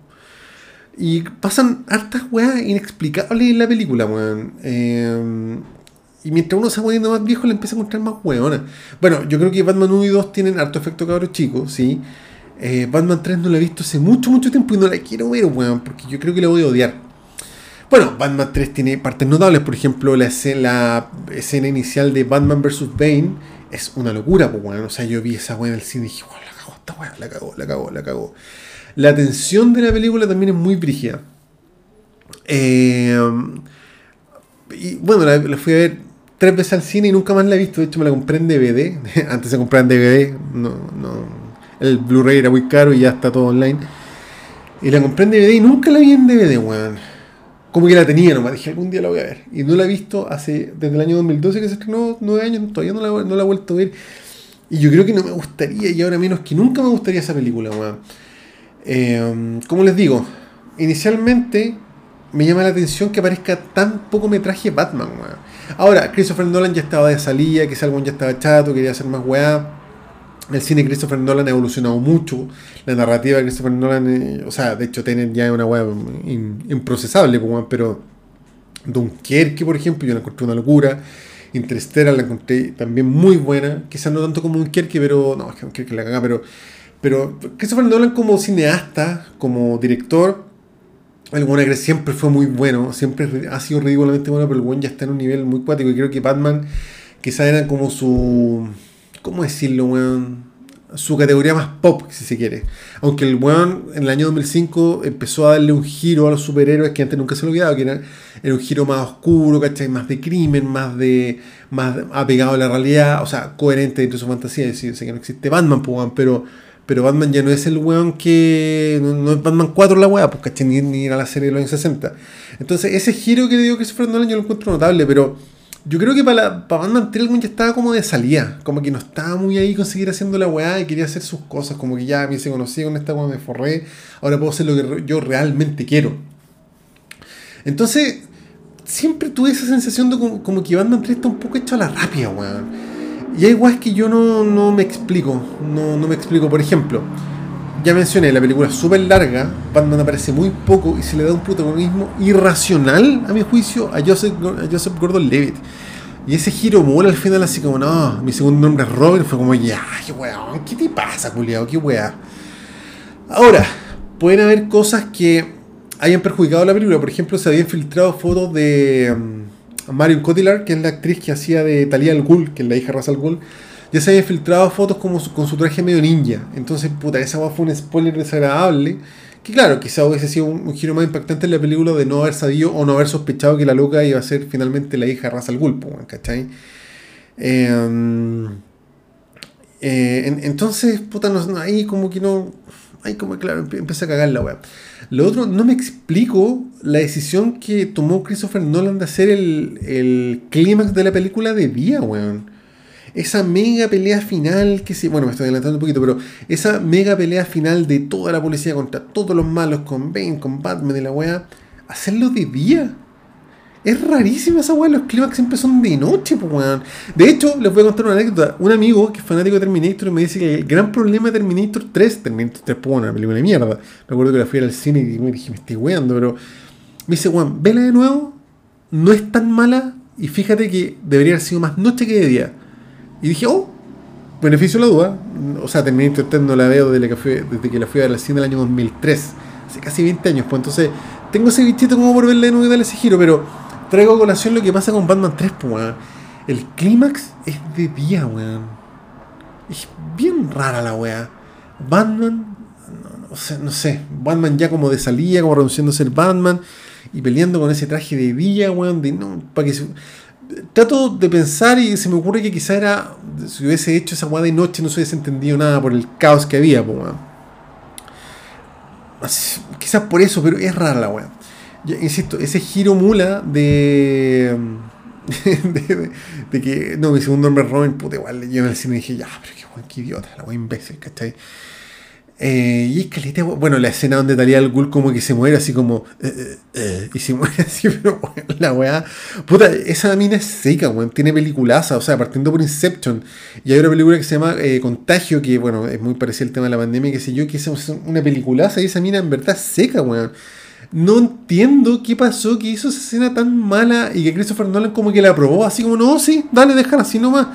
Speaker 1: Y pasan hartas weas inexplicables en la película, weón. Eh, y mientras uno se va poniendo más viejo, le empieza a encontrar más hueonas. Bueno, yo creo que Batman 1 y 2 tienen harto efecto cabros chicos, ¿sí? Eh, Batman 3 no la he visto hace mucho, mucho tiempo y no la quiero ver, weón, porque yo creo que la voy a odiar. Bueno, Batman 3 tiene partes notables, por ejemplo, la escena, inicial de Batman vs. Bane es una locura, pues, weón. O sea, yo vi esa weón en el cine y dije, la cagó esta weón, la cagó, la cagó, la cagó. La tensión de la película también es muy brígida. Eh, y bueno, la fui a ver tres veces al cine y nunca más la he visto. De hecho, me la compré en DVD. <laughs> Antes se compraba en DVD. No, no. El Blu-ray era muy caro y ya está todo online. Y la compré en DVD y nunca la vi en DVD, weón. Como que la tenía nomás. Dije, algún día la voy a ver. Y no la he visto hace desde el año 2012 que se estrenó, nueve años. Todavía no la, no la he vuelto a ver. Y yo creo que no me gustaría, y ahora menos que nunca me gustaría esa película, weón. Eh, como les digo, inicialmente me llama la atención que aparezca tan poco metraje Batman, weón. Ahora, Christopher Nolan ya estaba de salida, ese álbum ya estaba chato, quería hacer más weá. El cine de Christopher Nolan ha evolucionado mucho. La narrativa de Christopher Nolan, eh, o sea, de hecho, tienen ya una weá improcesable, pero Dunkerque, por ejemplo, yo la encontré una locura. Interstellar la encontré también muy buena. Quizás no tanto como Dunkerque, pero. No, es que Dunkerque la caga, pero. Pero Christopher Nolan como cineasta, como director, el que siempre fue muy bueno, siempre ha sido ridículamente bueno, pero el buen ya está en un nivel muy cuático. Y creo que Batman quizá era como su. ¿Cómo decirlo, weón? Su categoría más pop, si se quiere. Aunque el weón en el año 2005 empezó a darle un giro a los superhéroes que antes nunca se lo olvidaba, que era, era un giro más oscuro, ¿cachai? Más de crimen, más de más apegado a la realidad, o sea, coherente dentro de su fantasía. Decir, sé que no existe Batman, pues, pero pero Batman ya no es el weón que. No, es Batman 4 la weá, pues caché, ni, ni era la serie de los años 60. Entonces, ese giro que le dio Christopher Nolan yo lo encuentro notable, pero yo creo que para, para Batman 3 ya estaba como de salida, como que no estaba muy ahí con seguir haciendo la weá y quería hacer sus cosas, como que ya me hice conocido con esta weá, me forré, ahora puedo hacer lo que yo realmente quiero. Entonces, siempre tuve esa sensación de como, que Batman 3 está un poco hecho a la rápida, weón. Y hay weas que yo no, no me explico, no, no me explico, por ejemplo ya mencioné, la película es súper larga, Batman aparece muy poco y se le da un protagonismo irracional, a mi juicio, a Joseph, Joseph Gordon-Levitt. Y ese giro mola al final así como, no, mi segundo nombre es Robin, fue como, ya, qué weón, ¿qué te pasa, culiao? ¿Qué weá? Ahora, pueden haber cosas que hayan perjudicado la película. Por ejemplo, se habían filtrado fotos de um, Marion Cotillard, que es la actriz que hacía de Talia al Ghul, que es la hija de Ra's al Ghul ya se habían filtrado fotos como con su traje medio ninja. Entonces, puta, esa fue un spoiler desagradable. Que claro, quizá hubiese sido un, giro más impactante en la película de no haber sabido o no haber sospechado que la loca iba a ser finalmente la hija de Ra's al Ghul, ¿cachai? Em, eh, entonces, puta, no, ahí como que no. Ahí como claro, empieza a cagar la weá. Lo otro, no me explico la decisión que tomó Christopher Nolan de hacer el, el clímax de la película de día, weón esa mega pelea final que se. Bueno, me estoy adelantando un poquito, pero esa mega pelea final de toda la policía contra todos los malos, con Bane, con Batman y la weá, hacerlo de día. Es rarísima esa weá, los clímax siempre son de noche, pues weón. De hecho, les voy a contar una anécdota. Un amigo que es fanático de Terminator me dice que el gran problema de Terminator 3, Terminator 3, pues una película de mierda. Recuerdo que la fui al cine y me dije, me estoy weando, pero. Me dice, weón, vela de nuevo, no es tan mala y fíjate que debería haber sido más noche que de día. Y dije, oh, beneficio de la duda. O sea, Terminator 3 no la veo desde que, desde que la fui a ver al cine el año 2003. Hace casi 20 años. Pues entonces, tengo ese bichito como por verle de nuevo y darle ese giro. Pero traigo colación lo que pasa con Batman 3, pues, weón. El clímax es de día, weón. Es bien rara la weá. Batman, no, sé, no sé. Batman ya como de salida, como renunciando a ser Batman. Y peleando con ese traje de día, weón. De, no, para que trato de pensar y se me ocurre que quizá era, si hubiese hecho esa guada de noche no se hubiese entendido nada por el caos que había, Quizás por eso, pero es rara la weá. Insisto, ese giro mula <laughs> de, de, que, no, mi segundo nombre Robin, puta, igual yo en el cine dije, ya, pero qué, qué idiota, la weá imbécil, ¿cachai? Eh, y es que bueno, la escena donde Talia al Ghul como que se muere así como. Eh, eh, y se <laughs> muere así, pero la weá. Puta, esa mina es seca, weón. Tiene peliculaza, o sea, partiendo por Inception. Y hay una película que se llama Contagio, que bueno, es muy parecido al tema de la pandemia, que sé yo, que es una peliculaza y esa mina en verdad es seca, weón. No entiendo qué pasó, que hizo esa escena tan mala y que Christopher Nolan como que la aprobó, así como, no, sí, dale, déjala así nomás.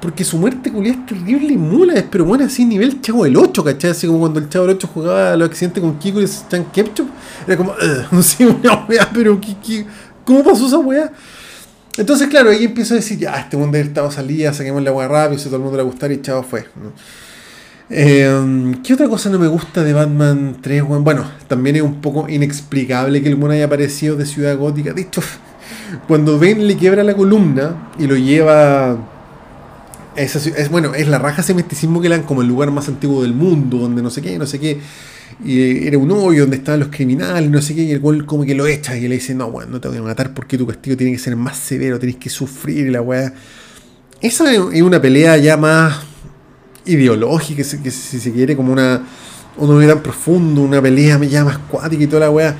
Speaker 1: Porque su muerte culia es terrible y mula, es pero bueno, así nivel Chavo del 8, ¿cachai? Así como cuando el Chavo del 8 jugaba a los accidentes con Kiko y Chan Ketchup. Era como, no sé, <laughs> una weá, pero ¿cómo pasó esa weá? Entonces, claro, ahí empiezo a decir, ya, este mundo del estado salía, saquemos la weá rápido, si todo el mundo le gustara y chavo fue. Em, ¿Qué otra cosa no me gusta de Batman 3? Bueno, también es un poco inexplicable que el mono haya aparecido de Ciudad Gótica. De hecho, <laughs> cuando Ben le quiebra la columna y lo lleva es, bueno, es la raja ese que le dan como el lugar más antiguo del mundo, donde no sé qué, no sé qué. Y era un hoyo donde estaban los criminales, no sé qué, y el gol como que lo echa y le dice, no, bueno, no te voy a matar porque tu castigo tiene que ser más severo, tienes que sufrir la weá. Esa es una pelea ya más ideológica, que si se quiere, como una, un tan profundo, una pelea ya más cuática y toda la weá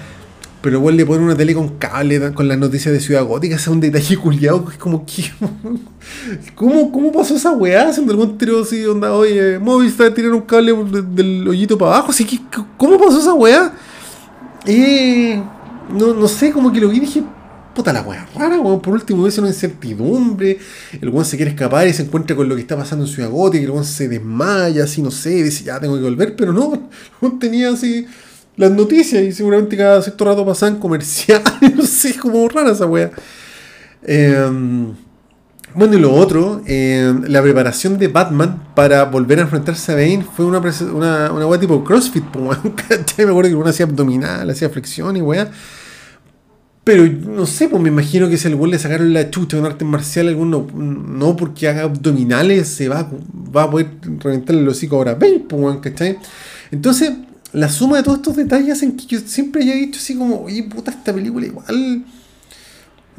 Speaker 1: pero igual le ponen una tele con cable, con las noticias de Ciudad Gótica, es un detalle culiado es como que. <laughs> ¿Cómo, ¿Cómo pasó esa weá? Haciendo algún tiro así, onda, oye, Movistar tirar un cable del hoyito para abajo, así que, ¿cómo pasó esa weá? Eh, no, no sé, como que lo vi y dije, puta la weá rara, weón. Por último, es una incertidumbre. El weón se quiere escapar y se encuentra con lo que está pasando en Ciudad Gótica, el weón se desmaya, así, no sé, dice, ya tengo que volver, pero no, <laughs> el weón tenía así las noticias y seguramente cada cierto rato pasaban comerciales, <laughs> no sé, como rara esa wea. Em, bueno, y lo otro, em, la preparación de Batman para volver a enfrentarse a Bane fue una, una, una tipo CrossFit, <laughs> Me acuerdo que uno hacía abdominal, hacía flexión y wea. Pero no sé, pues me imagino que si al weón le sacaron la chucha con arte marcial, alguno no porque haga abdominales se va, va a poder reventarle el hocico ahora. ¿Veis, pues, ¿cachai? Entonces, la suma de todos estos detalles hacen que yo siempre haya dicho así como, oye, puta, esta película igual.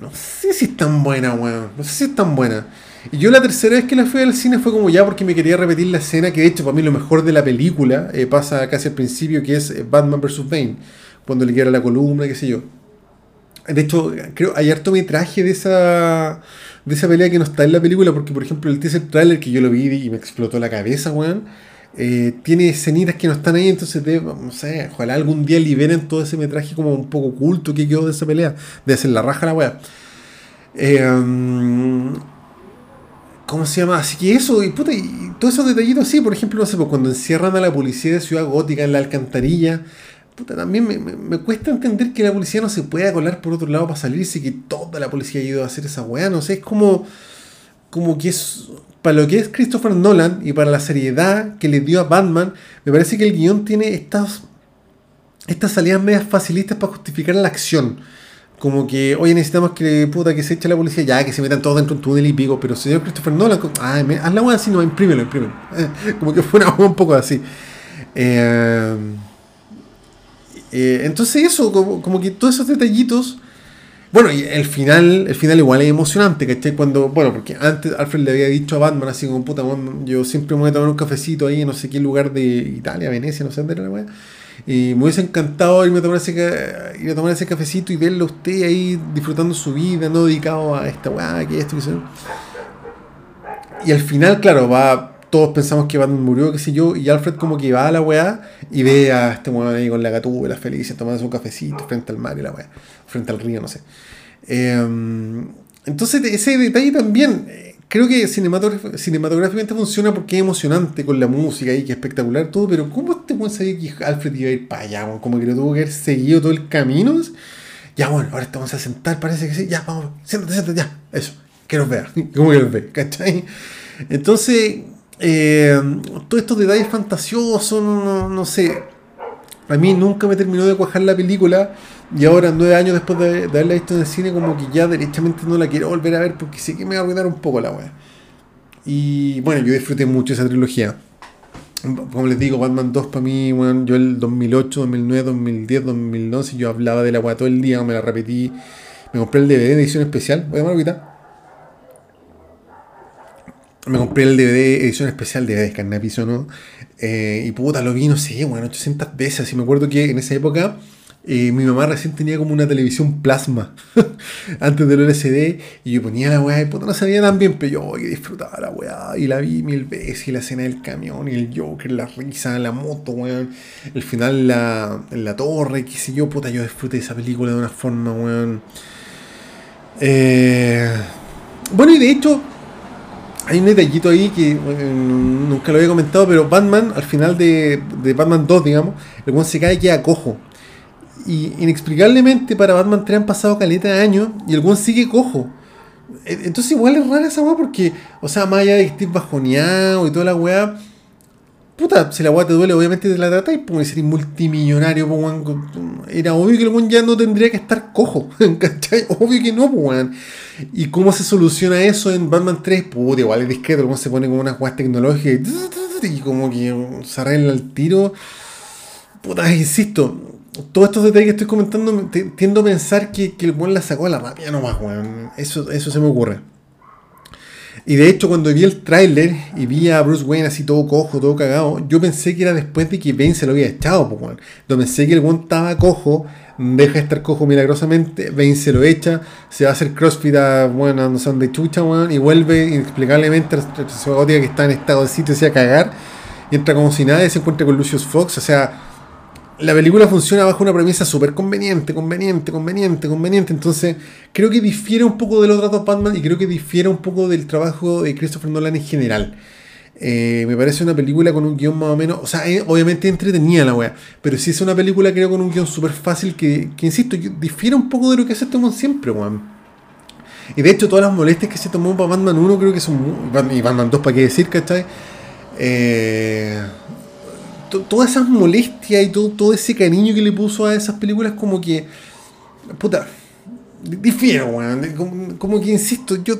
Speaker 1: No sé si es tan buena, weón. No sé si es tan buena. Y yo la tercera vez que la fui al cine fue como ya porque me quería repetir la escena que de hecho para mí lo mejor de la película eh, pasa casi al principio que es eh, Batman vs. Bane, cuando le quiera la columna, qué sé yo. De hecho, creo hay harto metraje de esa de esa pelea que no está en la película, porque por ejemplo el teaser trailer que yo lo vi y me explotó la cabeza, weón, eh, tiene escenitas que no están ahí, entonces no sé, ojalá algún día liberen todo ese metraje como un poco oculto que quedó de esa pelea, de hacer la raja la weá. Um, ¿Cómo se llama? Así que eso, y puta, y todos esos detallitos así, por ejemplo, no sé, pues cuando encierran a la policía de Ciudad Gótica en la alcantarilla, también me, cuesta entender que la policía no se pueda colar por otro lado para salirse que toda la policía ha ido a hacer esa weá. No sé, es como, como que es. Para lo que es Christopher Nolan y para la seriedad que le dio a Batman, me parece que el guion tiene estas, estas salidas medias facilistas para justificar la acción. Como que, oye, necesitamos que puta que se eche la policía, ya que se metan todos dentro de un túnel y pico, pero señor Christopher Nolan, ah, haz la weá así, no, imprímelo, imprímelo. <laughs> como que fue una un poco así. Eh, eh, entonces eso, como, que todos esos detallitos... Bueno, y el final, el final igual es emocionante, ¿cachai? Cuando, bueno, porque antes Alfred le había dicho a Batman así como, puta, yo siempre me voy a tomar un cafecito ahí en no sé qué lugar de Italia, Venecia, no sé dónde era la weá. Y me hubiese encantado irme a tomar ese, ir a tomar ese cafecito y verlo a usted ahí disfrutando su vida, no dedicado a esta weá, que esto, que eso. Y al final, claro, va todos pensamos que Batman murió, qué sé yo, y Alfred como que va a la weá y ve a este weón ahí con la gatúbela feliz, tomando un cafecito frente al mar y la weá, frente al río, no sé. Em, entonces ese detalle también creo que cinematográficamente funciona porque es emocionante con la música y que es espectacular todo, pero ¿cómo este weón sabía que Alfred iba a ir para allá? Como que lo tuvo que haber seguido todo el camino. Ya bueno, ahora estamos a sentar, parece que sí, ya, vamos, siéntate, siéntate, ya, eso, que nos vea, <laughs> como que nos ve, ¿cachai? Entonces, eh, todos estos detalles fantasiosos, no, sé. A mí nunca me terminó de cuajar la película y ahora, nueve años después de, haberla visto en el cine, como que ya derechamente no la quiero volver a ver porque sé que me va a arruinar un poco la wea. Y bueno, yo disfruté mucho esa trilogía. Como les digo, Batman 2 para mí, bueno, yo el 2008, 2009, 2010, 2011, yo hablaba de la wea todo el día, me la repetí. Me compré el DVD de edición especial. Voy a tomar ahorita me compré el DVD edición especial de Descarnapiso, ¿no? Eh, y puta, lo vi, no sé, bueno, 800 veces. Y me acuerdo que en esa época eh, mi mamá recién tenía como una televisión plasma <laughs> antes del LCD y yo ponía la weá y puta no sabía tan bien, pero yo que disfrutaba la weá y la vi mil veces y la escena del camión y el Joker, la risa, la moto, weón, el final la, la torre, qué sé yo, puta, yo disfruté esa película de una forma, weón. Eh, bueno, y de hecho, hay un detallito ahí que nunca lo había comentado, pero Batman, al final de, Batman 2, digamos, el buen se cae y queda cojo. Y inexplicablemente para Batman 3 han pasado caleta de años y el buen sigue cojo. E, entonces igual es rara esa weá porque, o sea, más allá de que estés bajoneado y toda la weá, puta, si la weá te duele, obviamente te la tratáis, porque sería multimillonario, pues, era obvio que el weón ya no tendría que estar cojo, <laughs> ¿cachai? Obvio que no, pues, ¿Y cómo se soluciona eso en Batman 3? Puta, igual es discreto, el se pone como unas weas tecnológicas y como que se arregla el tiro. Puta, insisto, todos estos detalles que estoy comentando, tiendo a pensar que, que el weón la sacó a la rabia nomás, weón. Eso, eso se me ocurre. Y de hecho, cuando vi el tráiler y vi a Bruce Wayne así todo cojo, todo cagado, yo pensé que era después de que Bane se lo había echado, pues, bueno. Yo pensé que el weón estaba cojo, deja de estar cojo milagrosamente, Bane se lo echa, se va a hacer crossfit a, bueno, no sé dónde chucha, weón, y vuelve inexplicablemente a su que está en estado de sitio, así a cagar, y entra como si nada y se encuentra con Lucius Fox, o sea la película funciona bajo una premisa súper conveniente, conveniente, conveniente, conveniente. Entonces, creo que difiere un poco de los datos Batman y creo que difiere un poco del trabajo de Christopher Nolan en general. Eh, me parece una película con un guion más o menos, o sea, obviamente entretenida la wea, pero sí es una película creo con un guion súper fácil que, que, insisto, difiere un poco de lo que se tomó siempre, weón. Y de hecho todas las molestias que se tomó para Batman 1 creo que son muy, y Batman 2 para qué decir, ¿cachai? Eh, todas esas molestias y todo, todo ese cariño que le puso a esas películas, como que. Puta. difiero, weón. Como, que insisto, yo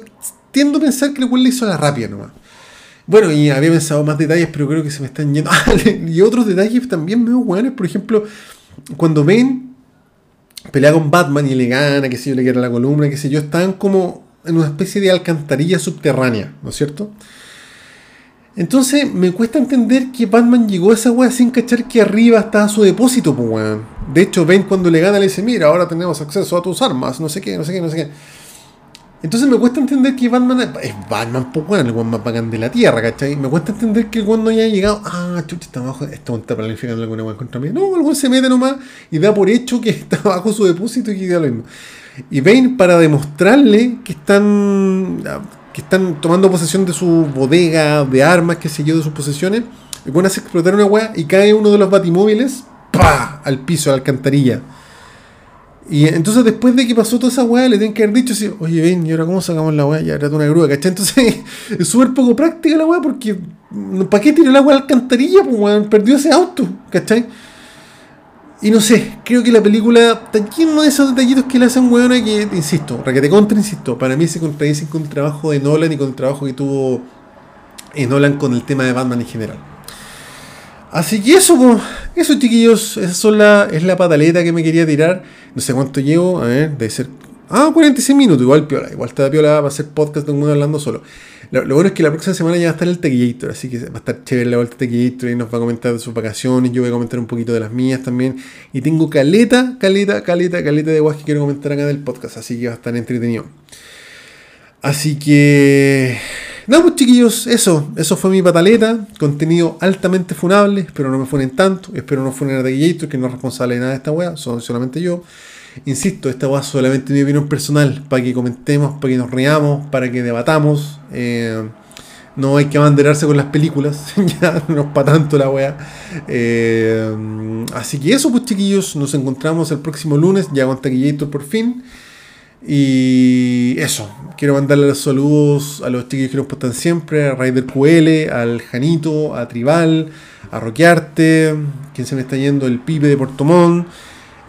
Speaker 1: tiendo a pensar que el weón le hizo la rápida nomás. Bueno, y había pensado más detalles, pero creo que se me están yendo. <laughs> y otros detalles también veo weones, por ejemplo, cuando ven pelea con Batman y le gana, que sé yo, le quiera la columna, que sé yo, están como en una especie de alcantarilla subterránea, ¿no es cierto? Entonces me cuesta entender que Batman llegó a esa weá sin cachar que arriba estaba su depósito, pues weón. De hecho, Ben cuando le gana le dice, mira, ahora tenemos acceso a tus armas, no sé qué, no sé qué, no sé qué. Entonces me cuesta entender que Batman es Batman, pues weón, el weón más bacán de la Tierra, ¿cachai? Me cuesta entender que el weón no haya llegado, ah, chucha, está abajo, esto está planificando alguna weón contra mí. No, el weón se mete nomás y da por hecho que <laughs> está bajo su depósito y que da lo mismo. Y Bane, para demostrarle que están que están tomando posesión de su bodega de armas, que sé yo, de sus posesiones, y van a explotar una weá y cae uno de los batimóviles ¡pa! al piso, a la alcantarilla. Y entonces después de que pasó toda esa weá, le tienen que haber dicho así, oye, ven, ¿y ahora cómo sacamos la weá? Ya era una grúa, ¿cachai? Entonces <laughs> es súper poco práctica la weá porque ¿para qué tiró el agua a la alcantarilla? Pues weón, perdió ese auto, ¿cachai? Y no sé, creo que la película está lleno de esos detallitos que le hacen weona que, insisto, te contra, insisto, para mí se contradicen con el trabajo de Nolan y con el trabajo que tuvo en eh, Nolan con el tema de Batman en general. Así que eso, pues, eso chiquillos, esa la, es la pataleta que me quería tirar. No sé cuánto llevo, a ver, debe ser... Ah, 46 minutos, igual piola, igual está piola para hacer podcast de un mundo hablando solo. Lo, bueno es que la próxima semana ya va a estar el Tequillator, así que va a estar chévere la vuelta de Tequillator y nos va a comentar de sus vacaciones. Yo voy a comentar un poquito de las mías también. Y tengo caleta, caleta, caleta, caleta de guas que quiero comentar acá en el podcast, así que va a estar entretenido. Así que. No, pues chiquillos, eso, eso fue mi pataleta. Contenido altamente funable. Espero no me funen tanto. Espero no funen a Tequillator, que no es responsable de nada de esta wea, son solamente yo. Insisto, esta va solamente mi opinión personal, para que comentemos, para que nos riamos, para que debatamos. Eh, no hay que abanderarse con las películas, <laughs> ya no es para tanto la wea. Eh, así que eso, pues chiquillos, nos encontramos el próximo lunes, ya con Taquillator por fin. Y eso, quiero mandarle los saludos a los chiquillos que nos postan siempre, a Raider QL, al Janito, a Tribal, a Roquearte, quien se me está yendo, el Pipe de Portomón.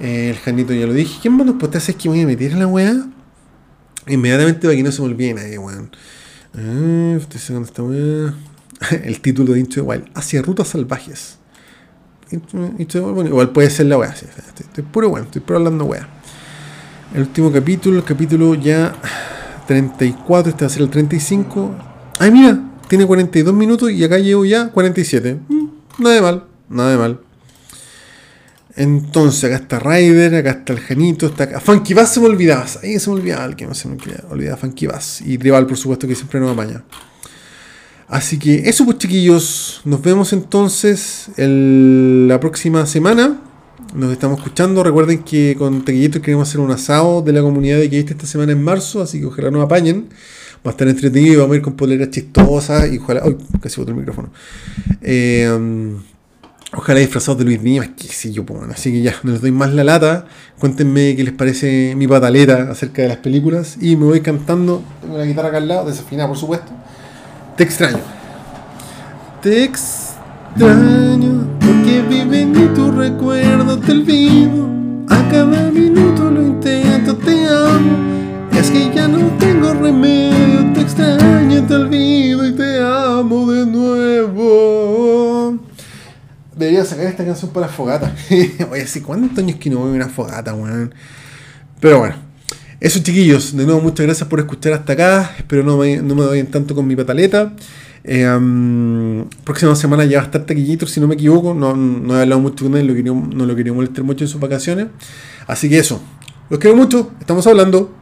Speaker 1: Eh, el Janito ya lo dije. ¿Quién más te hace que voy a meter en la weá? Inmediatamente para que no se me olvide nadie, weón. Eh, estoy sacando esta weá. <laughs> el título de Into the Wild. Hacia rutas salvajes. igual puede ser la weá. estoy, puro weón, estoy puro hablando weá. El último capítulo, el capítulo ya 34, este va a ser el 35. Ay, mira, tiene 42 minutos y acá llevo ya 47. Mm, nada de mal, nada de mal. Entonces, acá está Ryder, acá está el Janito, está acá. Funky Bass se me olvidaba. Ahí se me olvidaba el que no se me olvidaba. Funky Bass. Y Tribal, por supuesto, que siempre nos apaña. Así que eso, pues, chiquillos. Nos vemos entonces la próxima semana. Nos estamos escuchando. Recuerden que con Tequillito queremos hacer un asado de la comunidad de que esta semana en marzo. Así que ojalá nos apañen. Va a estar entretenido. Vamos a ir con poleras chistosas. Y ojalá. Uy, casi otro micrófono. Eh. Ojalá disfrazados de Luis Díaz, que sí yo, pues, así que ya, no les doy más la lata. Cuéntenme qué les parece mi pataleta acerca de las películas. Y me voy cantando, tengo la guitarra acá al lado, desafinada por supuesto. Te extraño. Te extraño, porque viven en tu recuerdo, te olvido. A cada minuto lo intento, te amo. Es que ya no tengo remedio, debería sacar esta canción para la fogata. <laughs> Oye, ¿hace cuántos años que no veo una fogata, weón? Pero bueno, eso chiquillos, de nuevo muchas gracias por escuchar hasta acá. Espero no me, no me doy tanto con mi pataleta. Eh, próxima semana ya va a estar Taquillito, si no me equivoco. No, no he hablado mucho con él, no lo quería molestar mucho en sus vacaciones. Así que eso, los quiero mucho, estamos hablando.